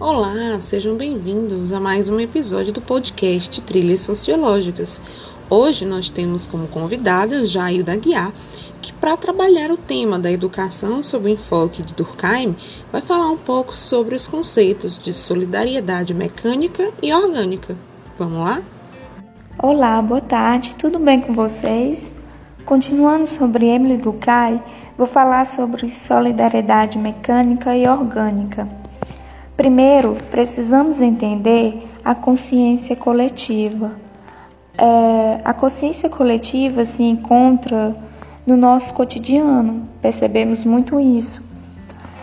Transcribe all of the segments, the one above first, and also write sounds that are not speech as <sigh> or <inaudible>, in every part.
Olá, sejam bem-vindos a mais um episódio do podcast Trilhas Sociológicas. Hoje nós temos como convidada Jailda Guiar, que para trabalhar o tema da educação sob o enfoque de Durkheim, vai falar um pouco sobre os conceitos de solidariedade mecânica e orgânica. Vamos lá? Olá, boa tarde, tudo bem com vocês? Continuando sobre Emily Durkheim, vou falar sobre solidariedade mecânica e orgânica. Primeiro, precisamos entender a consciência coletiva. É, a consciência coletiva se encontra no nosso cotidiano, percebemos muito isso.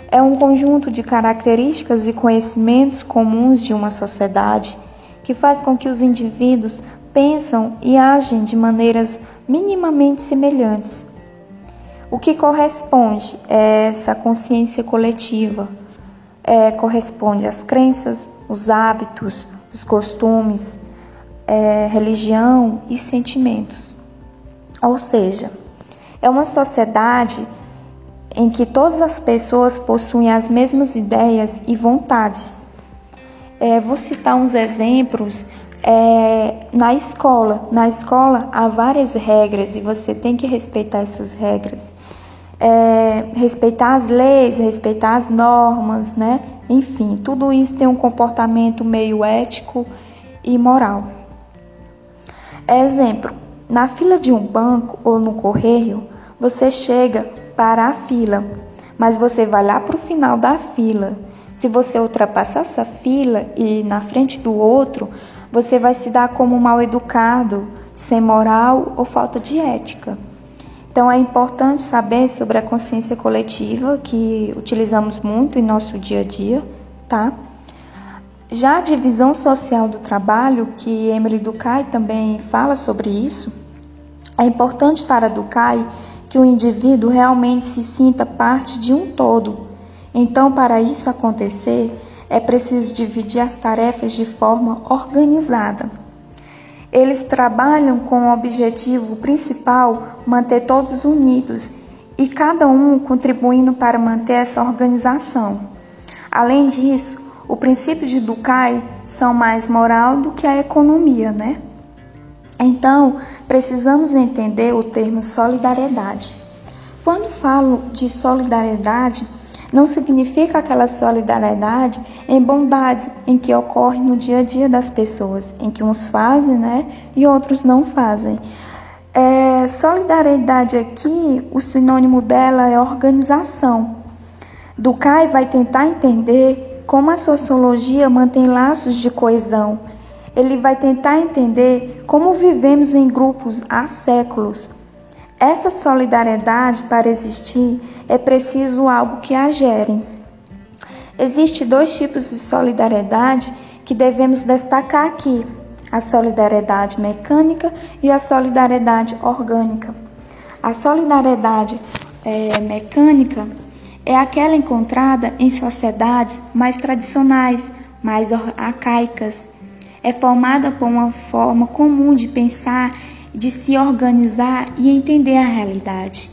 É um conjunto de características e conhecimentos comuns de uma sociedade que faz com que os indivíduos pensam e agem de maneiras minimamente semelhantes. O que corresponde é essa consciência coletiva é, corresponde às crenças, os hábitos, os costumes, é, religião e sentimentos. Ou seja, é uma sociedade em que todas as pessoas possuem as mesmas ideias e vontades. É, vou citar uns exemplos. É, na escola, na escola há várias regras e você tem que respeitar essas regras é, respeitar as leis, respeitar as normas, né? Enfim, tudo isso tem um comportamento meio ético e moral. Exemplo: na fila de um banco ou no correio, você chega para a fila, mas você vai lá para o final da fila. Se você ultrapassar essa fila e na frente do outro, você vai se dar como mal educado, sem moral ou falta de ética. Então é importante saber sobre a consciência coletiva que utilizamos muito em nosso dia a dia, tá? Já a divisão social do trabalho, que Emily Durkheim também fala sobre isso, é importante para Durkheim que o indivíduo realmente se sinta parte de um todo. Então, para isso acontecer, é preciso dividir as tarefas de forma organizada. Eles trabalham com o objetivo principal manter todos unidos e cada um contribuindo para manter essa organização. Além disso, o princípio de Dukai são mais moral do que a economia, né? Então, precisamos entender o termo solidariedade. Quando falo de solidariedade, não significa aquela solidariedade em bondade em que ocorre no dia a dia das pessoas, em que uns fazem, né, e outros não fazem. É, solidariedade aqui, o sinônimo dela é organização. Dukai vai tentar entender como a sociologia mantém laços de coesão. Ele vai tentar entender como vivemos em grupos há séculos. Essa solidariedade, para existir, é preciso algo que a gere. Existem dois tipos de solidariedade que devemos destacar aqui: a solidariedade mecânica e a solidariedade orgânica. A solidariedade é, mecânica é aquela encontrada em sociedades mais tradicionais, mais arcaicas. É formada por uma forma comum de pensar, de se organizar e entender a realidade.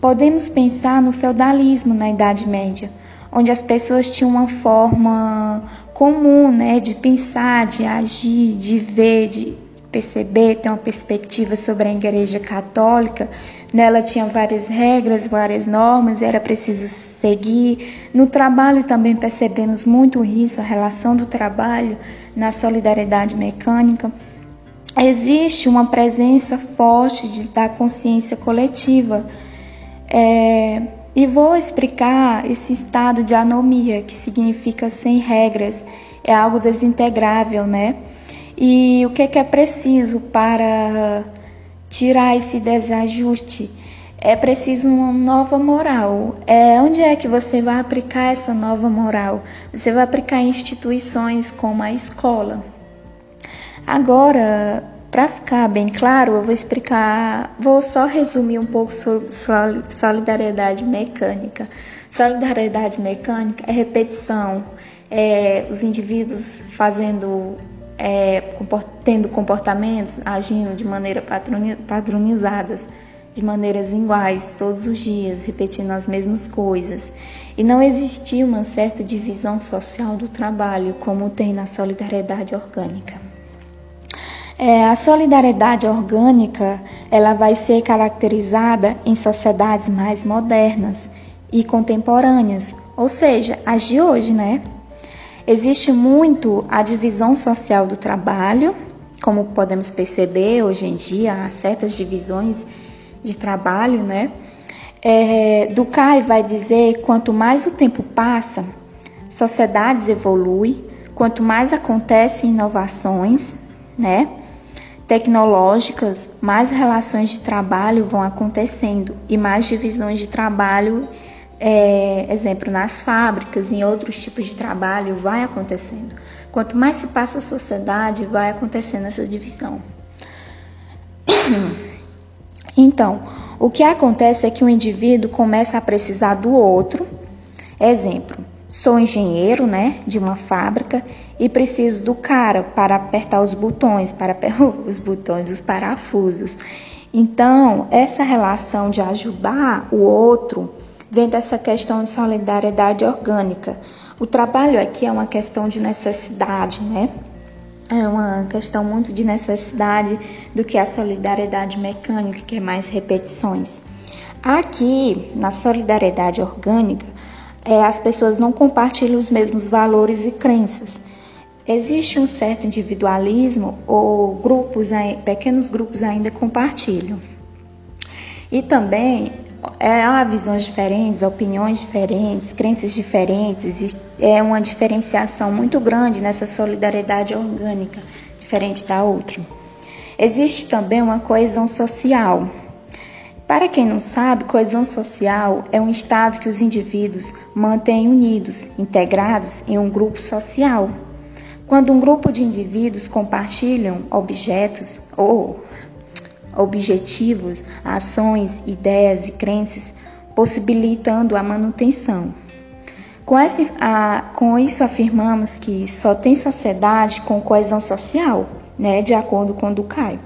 Podemos pensar no feudalismo na Idade Média, onde as pessoas tinham uma forma comum né, de pensar, de agir, de ver, de perceber, ter uma perspectiva sobre a Igreja Católica. Nela tinha várias regras, várias normas, era preciso seguir. No trabalho também percebemos muito isso, a relação do trabalho na solidariedade mecânica. Existe uma presença forte de, da consciência coletiva é, e vou explicar esse estado de anomia, que significa sem regras, é algo desintegrável, né? E o que é, que é preciso para tirar esse desajuste? É preciso uma nova moral. É, onde é que você vai aplicar essa nova moral? Você vai aplicar em instituições como a escola. Agora, para ficar bem claro, eu vou explicar, vou só resumir um pouco sobre solidariedade mecânica. Solidariedade mecânica é repetição, é os indivíduos fazendo, é, tendo comportamentos, agindo de maneira padronizadas. de maneiras iguais todos os dias, repetindo as mesmas coisas. E não existia uma certa divisão social do trabalho, como tem na solidariedade orgânica. É, a solidariedade orgânica ela vai ser caracterizada em sociedades mais modernas e contemporâneas, ou seja, as de hoje, né? Existe muito a divisão social do trabalho, como podemos perceber hoje em dia, há certas divisões de trabalho, né? É, vai dizer quanto mais o tempo passa, sociedades evoluem, quanto mais acontecem inovações, né? Tecnológicas, mais relações de trabalho vão acontecendo e mais divisões de trabalho, é, exemplo, nas fábricas, em outros tipos de trabalho, vai acontecendo. Quanto mais se passa a sociedade, vai acontecendo essa divisão. <coughs> Então, o que acontece é que o indivíduo começa a precisar do outro. Exemplo, sou engenheiro, né, de uma fábrica e preciso do cara para apertar os botões, para <laughs> os botões, os parafusos. Então, essa relação de ajudar o outro vem dessa questão de solidariedade orgânica. O trabalho aqui é uma questão de necessidade, né? é uma questão muito de necessidade do que a solidariedade mecânica, que é mais repetições. Aqui, na solidariedade orgânica, é, as pessoas não compartilham os mesmos valores e crenças. Existe um certo individualismo ou grupos, pequenos grupos ainda compartilham. E também é, há visões diferentes, opiniões diferentes, crenças diferentes, é uma diferenciação muito grande nessa solidariedade orgânica, diferente da outra. Existe também uma coesão social. Para quem não sabe, coesão social é um estado que os indivíduos mantêm unidos, integrados em um grupo social. Quando um grupo de indivíduos compartilham objetos ou objetivos, ações, ideias e crenças, possibilitando a manutenção. Com, esse, a, com isso afirmamos que só tem sociedade com coesão social, né, de acordo com Ducay.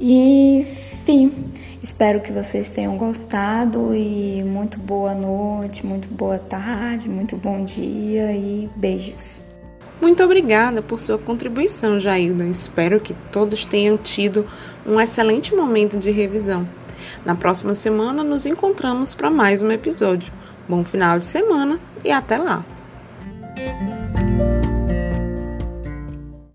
E, enfim, espero que vocês tenham gostado e muito boa noite, muito boa tarde, muito bom dia e beijos. Muito obrigada por sua contribuição, Jailda. Espero que todos tenham tido um excelente momento de revisão. Na próxima semana nos encontramos para mais um episódio. Bom final de semana e até lá!